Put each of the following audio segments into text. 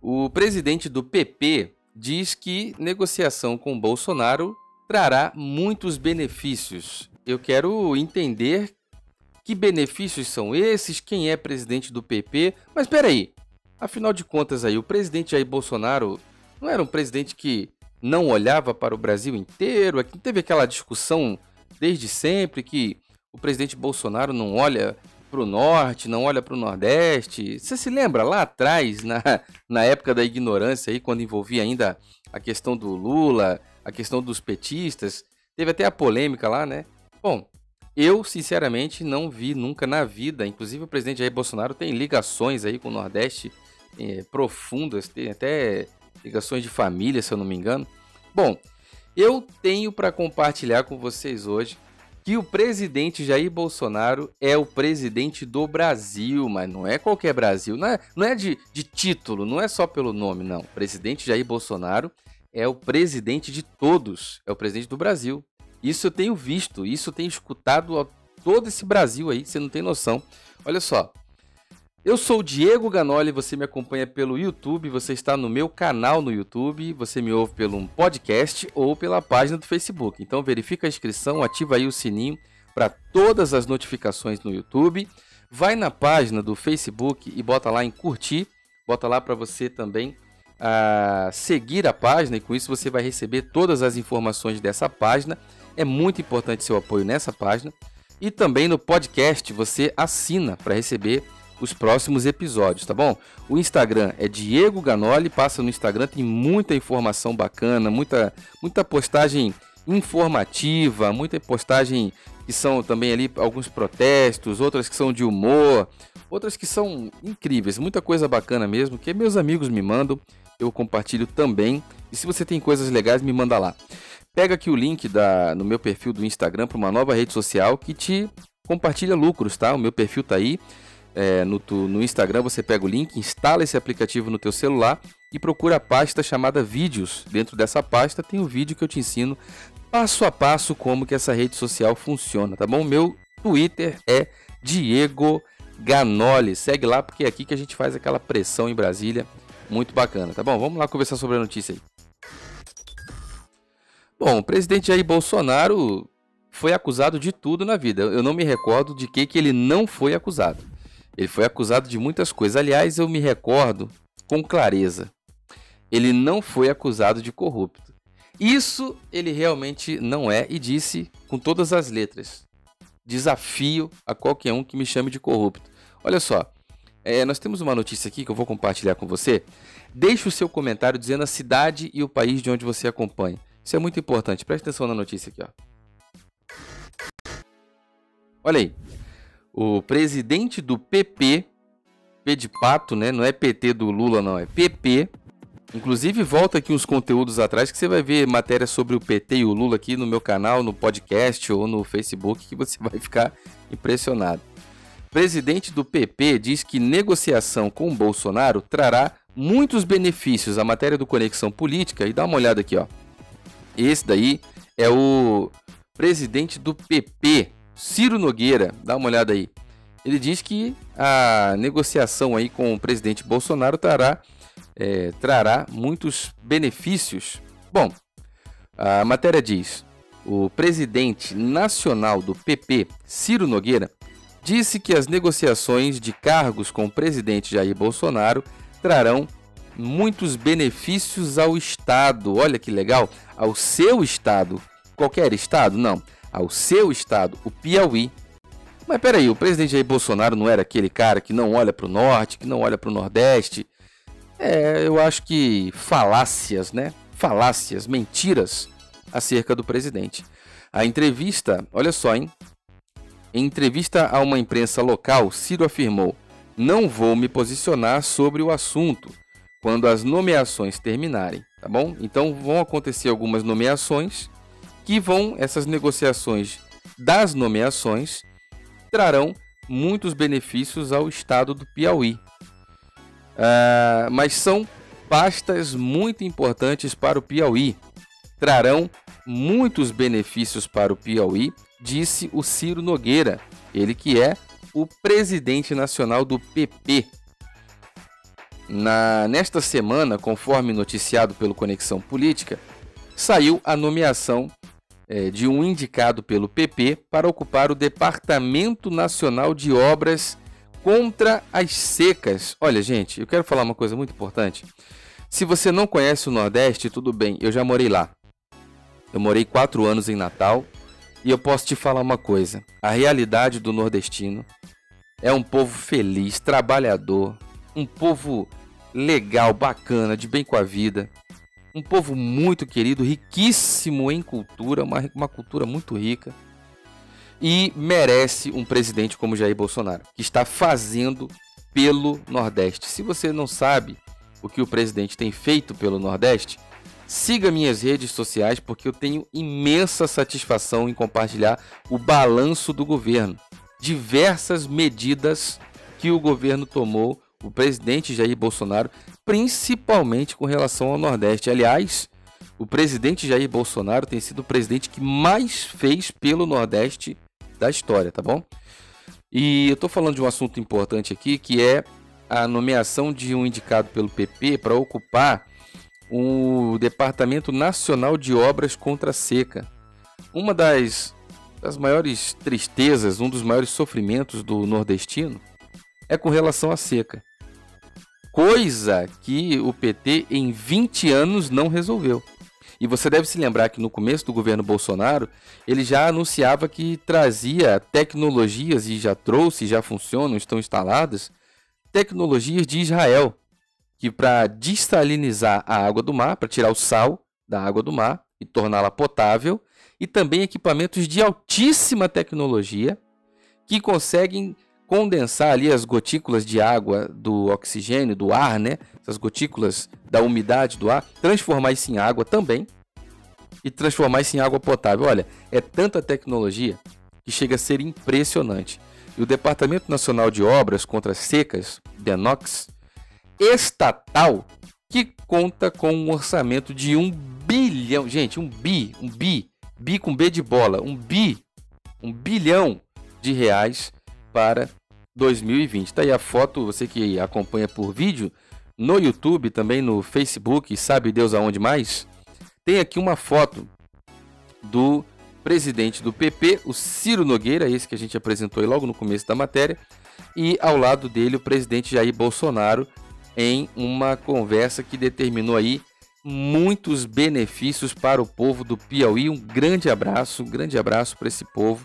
O presidente do PP diz que negociação com Bolsonaro trará muitos benefícios. Eu quero entender que benefícios são esses, quem é presidente do PP. Mas espera aí, afinal de contas aí, o presidente Jair Bolsonaro não era um presidente que não olhava para o Brasil inteiro? Aqui teve aquela discussão desde sempre que o presidente Bolsonaro não olha para o norte, não olha para o nordeste. Você se lembra lá atrás, na, na época da ignorância, aí, quando envolvia ainda a questão do Lula, a questão dos petistas? Teve até a polêmica lá, né? Bom, eu, sinceramente, não vi nunca na vida. Inclusive, o presidente Jair Bolsonaro tem ligações aí com o Nordeste é, profundas, tem até ligações de família, se eu não me engano. Bom, eu tenho para compartilhar com vocês hoje que o presidente Jair Bolsonaro é o presidente do Brasil, mas não é qualquer Brasil, não é, não é de, de título, não é só pelo nome, não. O presidente Jair Bolsonaro é o presidente de todos, é o presidente do Brasil. Isso eu tenho visto, isso eu tenho escutado todo esse Brasil aí, você não tem noção. Olha só, eu sou o Diego Ganoli, você me acompanha pelo YouTube, você está no meu canal no YouTube, você me ouve pelo um podcast ou pela página do Facebook. Então verifica a inscrição, ativa aí o sininho para todas as notificações no YouTube. Vai na página do Facebook e bota lá em curtir, bota lá para você também uh, seguir a página e com isso você vai receber todas as informações dessa página. É muito importante seu apoio nessa página. E também no podcast você assina para receber os próximos episódios, tá bom? O Instagram é Diego Ganoli, passa no Instagram, tem muita informação bacana, muita, muita postagem informativa, muita postagem que são também ali alguns protestos, outras que são de humor, outras que são incríveis, muita coisa bacana mesmo, que meus amigos me mandam, eu compartilho também. E se você tem coisas legais, me manda lá. Pega aqui o link da, no meu perfil do Instagram para uma nova rede social que te compartilha lucros, tá? O meu perfil tá aí é, no, tu, no Instagram, você pega o link, instala esse aplicativo no teu celular e procura a pasta chamada Vídeos. Dentro dessa pasta tem o um vídeo que eu te ensino passo a passo como que essa rede social funciona, tá bom? Meu Twitter é Diego Ganoli. Segue lá porque é aqui que a gente faz aquela pressão em Brasília. Muito bacana, tá bom? Vamos lá conversar sobre a notícia aí. Bom, o presidente Jair Bolsonaro foi acusado de tudo na vida. Eu não me recordo de que, que ele não foi acusado. Ele foi acusado de muitas coisas. Aliás, eu me recordo com clareza. Ele não foi acusado de corrupto. Isso ele realmente não é e disse com todas as letras. Desafio a qualquer um que me chame de corrupto. Olha só, é, nós temos uma notícia aqui que eu vou compartilhar com você. Deixe o seu comentário dizendo a cidade e o país de onde você acompanha. Isso é muito importante. Preste atenção na notícia aqui. Ó. Olha aí o presidente do PP, P de pato, né? Não é PT do Lula, não, é PP. Inclusive, volta aqui uns conteúdos atrás que você vai ver matéria sobre o PT e o Lula aqui no meu canal, no podcast ou no Facebook, que você vai ficar impressionado. Presidente do PP diz que negociação com Bolsonaro trará muitos benefícios. A matéria do Conexão Política, e dá uma olhada aqui, ó. Esse daí é o presidente do PP, Ciro Nogueira, dá uma olhada aí. Ele diz que a negociação aí com o presidente Bolsonaro trará, é, trará muitos benefícios. Bom, a matéria diz: o presidente nacional do PP, Ciro Nogueira, disse que as negociações de cargos com o presidente Jair Bolsonaro trarão muitos benefícios ao Estado. Olha que legal, ao seu Estado. Qualquer Estado? Não ao seu estado, o Piauí. Mas peraí, o presidente Jair Bolsonaro não era aquele cara que não olha para o norte, que não olha para o nordeste? É, eu acho que falácias, né? Falácias, mentiras acerca do presidente. A entrevista, olha só, hein? Em entrevista a uma imprensa local, Ciro afirmou: Não vou me posicionar sobre o assunto quando as nomeações terminarem, tá bom? Então vão acontecer algumas nomeações que vão, essas negociações das nomeações, trarão muitos benefícios ao estado do Piauí. Uh, mas são pastas muito importantes para o Piauí. Trarão muitos benefícios para o Piauí, disse o Ciro Nogueira, ele que é o presidente nacional do PP. Na, nesta semana, conforme noticiado pelo Conexão Política, saiu a nomeação é, de um indicado pelo PP para ocupar o Departamento Nacional de Obras contra as Secas. Olha, gente, eu quero falar uma coisa muito importante. Se você não conhece o Nordeste, tudo bem, eu já morei lá. Eu morei quatro anos em Natal e eu posso te falar uma coisa: a realidade do nordestino é um povo feliz, trabalhador, um povo legal, bacana, de bem com a vida. Um povo muito querido, riquíssimo em cultura, uma, uma cultura muito rica. E merece um presidente como Jair Bolsonaro, que está fazendo pelo Nordeste. Se você não sabe o que o presidente tem feito pelo Nordeste, siga minhas redes sociais porque eu tenho imensa satisfação em compartilhar o balanço do governo. Diversas medidas que o governo tomou o presidente Jair Bolsonaro, principalmente com relação ao Nordeste. Aliás, o presidente Jair Bolsonaro tem sido o presidente que mais fez pelo Nordeste da história, tá bom? E eu estou falando de um assunto importante aqui, que é a nomeação de um indicado pelo PP para ocupar o Departamento Nacional de Obras contra a Seca. Uma das, das maiores tristezas, um dos maiores sofrimentos do nordestino é com relação à seca coisa que o PT em 20 anos não resolveu. E você deve se lembrar que no começo do governo Bolsonaro, ele já anunciava que trazia tecnologias e já trouxe, já funcionam, estão instaladas, tecnologias de Israel, que para dessalinizar a água do mar, para tirar o sal da água do mar e torná-la potável, e também equipamentos de altíssima tecnologia que conseguem condensar ali as gotículas de água do oxigênio, do ar, né? Essas gotículas da umidade do ar, transformar isso em água também e transformar isso em água potável. Olha, é tanta tecnologia que chega a ser impressionante. E o Departamento Nacional de Obras contra Secas, DENOX, estatal, que conta com um orçamento de um bilhão, gente, um bi, um bi, bi com B de bola, um bi, um bilhão de reais para 2020. Tá aí a foto, você que acompanha por vídeo, no YouTube, também no Facebook, sabe Deus aonde mais? Tem aqui uma foto do presidente do PP, o Ciro Nogueira, esse que a gente apresentou logo no começo da matéria, e ao lado dele o presidente Jair Bolsonaro em uma conversa que determinou aí muitos benefícios para o povo do Piauí. Um grande abraço, um grande abraço para esse povo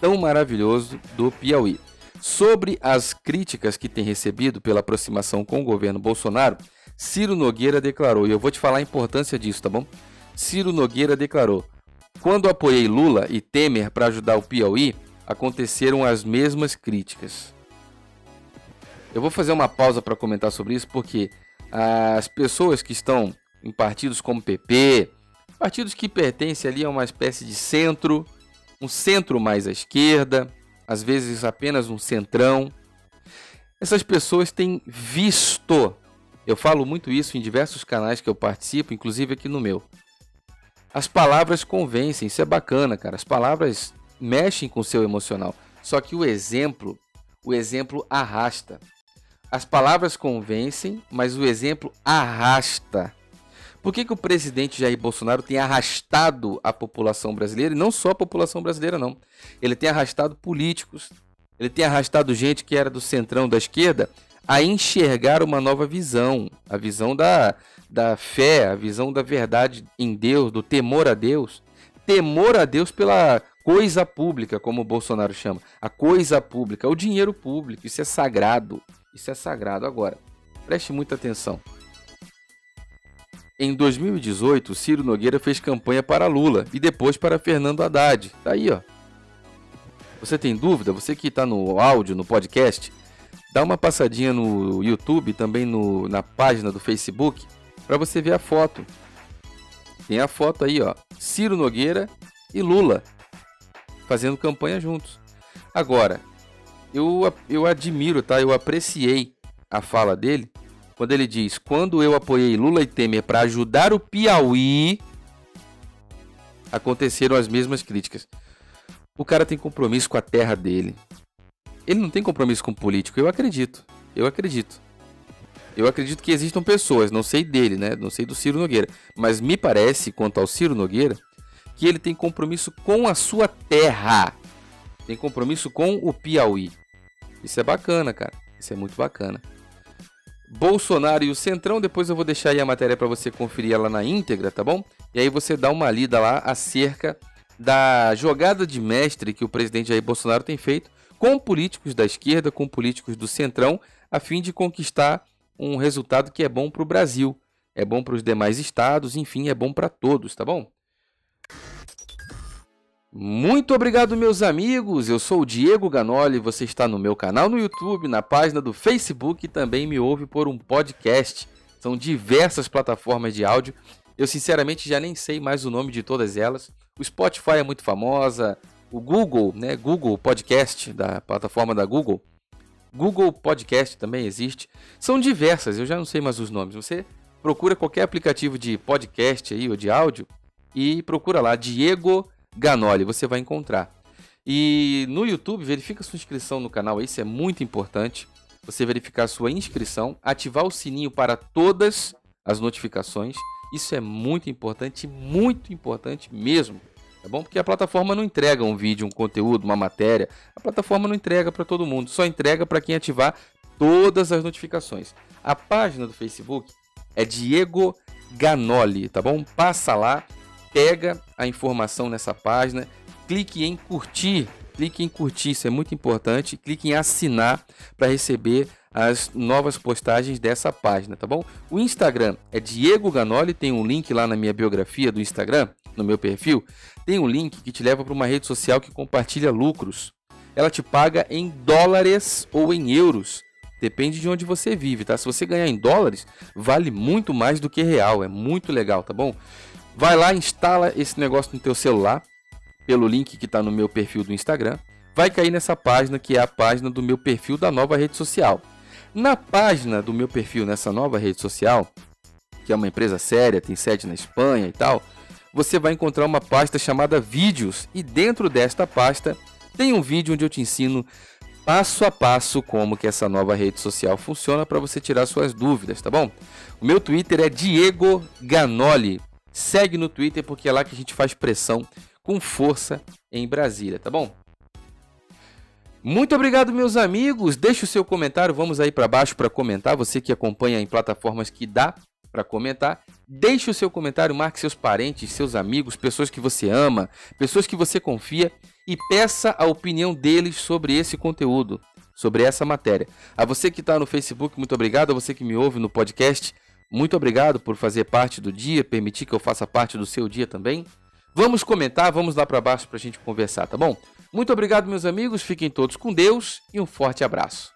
tão maravilhoso do Piauí. Sobre as críticas que tem recebido pela aproximação com o governo Bolsonaro, Ciro Nogueira declarou, e eu vou te falar a importância disso, tá bom? Ciro Nogueira declarou: Quando apoiei Lula e Temer para ajudar o Piauí, aconteceram as mesmas críticas. Eu vou fazer uma pausa para comentar sobre isso porque as pessoas que estão em partidos como PP, partidos que pertencem ali a uma espécie de centro, um centro mais à esquerda, às vezes apenas um centrão. Essas pessoas têm visto, eu falo muito isso em diversos canais que eu participo, inclusive aqui no meu. As palavras convencem, isso é bacana, cara. As palavras mexem com o seu emocional. Só que o exemplo, o exemplo arrasta. As palavras convencem, mas o exemplo arrasta. Por que, que o presidente Jair Bolsonaro tem arrastado a população brasileira, e não só a população brasileira, não. Ele tem arrastado políticos, ele tem arrastado gente que era do centrão da esquerda a enxergar uma nova visão, a visão da, da fé, a visão da verdade em Deus, do temor a Deus. Temor a Deus pela coisa pública, como o Bolsonaro chama. A coisa pública, o dinheiro público, isso é sagrado. Isso é sagrado. Agora, preste muita atenção. Em 2018, Ciro Nogueira fez campanha para Lula e depois para Fernando Haddad. Tá aí, ó. Você tem dúvida? Você que está no áudio, no podcast, dá uma passadinha no YouTube, também no, na página do Facebook, para você ver a foto. Tem a foto aí, ó. Ciro Nogueira e Lula fazendo campanha juntos. Agora, eu, eu admiro, tá? Eu apreciei a fala dele quando ele diz: Quando eu apoiei Lula e Temer para ajudar o Piauí, aconteceram as mesmas críticas. O cara tem compromisso com a terra dele. Ele não tem compromisso com o político, eu acredito. Eu acredito. Eu acredito que existam pessoas, não sei dele, né? Não sei do Ciro Nogueira, mas me parece, quanto ao Ciro Nogueira, que ele tem compromisso com a sua terra. Tem compromisso com o Piauí. Isso é bacana, cara. Isso é muito bacana. Bolsonaro e o Centrão, depois eu vou deixar aí a matéria para você conferir ela na íntegra, tá bom? E aí você dá uma lida lá acerca da jogada de mestre que o presidente Jair Bolsonaro tem feito com políticos da esquerda, com políticos do Centrão, a fim de conquistar um resultado que é bom para o Brasil, é bom para os demais estados, enfim, é bom para todos, tá bom? Muito obrigado, meus amigos. Eu sou o Diego Ganoli. Você está no meu canal no YouTube, na página do Facebook e também me ouve por um podcast. São diversas plataformas de áudio. Eu sinceramente já nem sei mais o nome de todas elas. O Spotify é muito famosa, o Google, né? Google Podcast, da plataforma da Google. Google Podcast também existe. São diversas, eu já não sei mais os nomes. Você procura qualquer aplicativo de podcast aí ou de áudio e procura lá Diego Ganoli, você vai encontrar. E no YouTube, verifica sua inscrição no canal, isso é muito importante. Você verificar sua inscrição, ativar o sininho para todas as notificações. Isso é muito importante, muito importante mesmo. Tá bom? Porque a plataforma não entrega um vídeo, um conteúdo, uma matéria. A plataforma não entrega para todo mundo, só entrega para quem ativar todas as notificações. A página do Facebook é Diego Ganoli, tá bom? Passa lá, pega a informação nessa página, clique em curtir, clique em curtir, isso é muito importante, clique em assinar para receber as novas postagens dessa página, tá bom? O Instagram é Diego Ganoli, tem um link lá na minha biografia do Instagram, no meu perfil, tem um link que te leva para uma rede social que compartilha lucros. Ela te paga em dólares ou em euros. Depende de onde você vive, tá? Se você ganhar em dólares, vale muito mais do que real. É muito legal, tá bom? Vai lá, instala esse negócio no teu celular, pelo link que está no meu perfil do Instagram. Vai cair nessa página que é a página do meu perfil da nova rede social. Na página do meu perfil nessa nova rede social, que é uma empresa séria, tem sede na Espanha e tal, você vai encontrar uma pasta chamada Vídeos e dentro desta pasta tem um vídeo onde eu te ensino passo a passo como que essa nova rede social funciona para você tirar suas dúvidas, tá bom? O meu Twitter é Diego Ganoli. Segue no Twitter porque é lá que a gente faz pressão com força em Brasília, tá bom? Muito obrigado, meus amigos. Deixe o seu comentário. Vamos aí para baixo para comentar. Você que acompanha em plataformas que dá para comentar. Deixe o seu comentário, marque seus parentes, seus amigos, pessoas que você ama, pessoas que você confia e peça a opinião deles sobre esse conteúdo, sobre essa matéria. A você que está no Facebook, muito obrigado. A você que me ouve no podcast, muito obrigado por fazer parte do dia, permitir que eu faça parte do seu dia também. Vamos comentar, vamos lá para baixo para a gente conversar, tá bom? Muito obrigado, meus amigos. Fiquem todos com Deus e um forte abraço.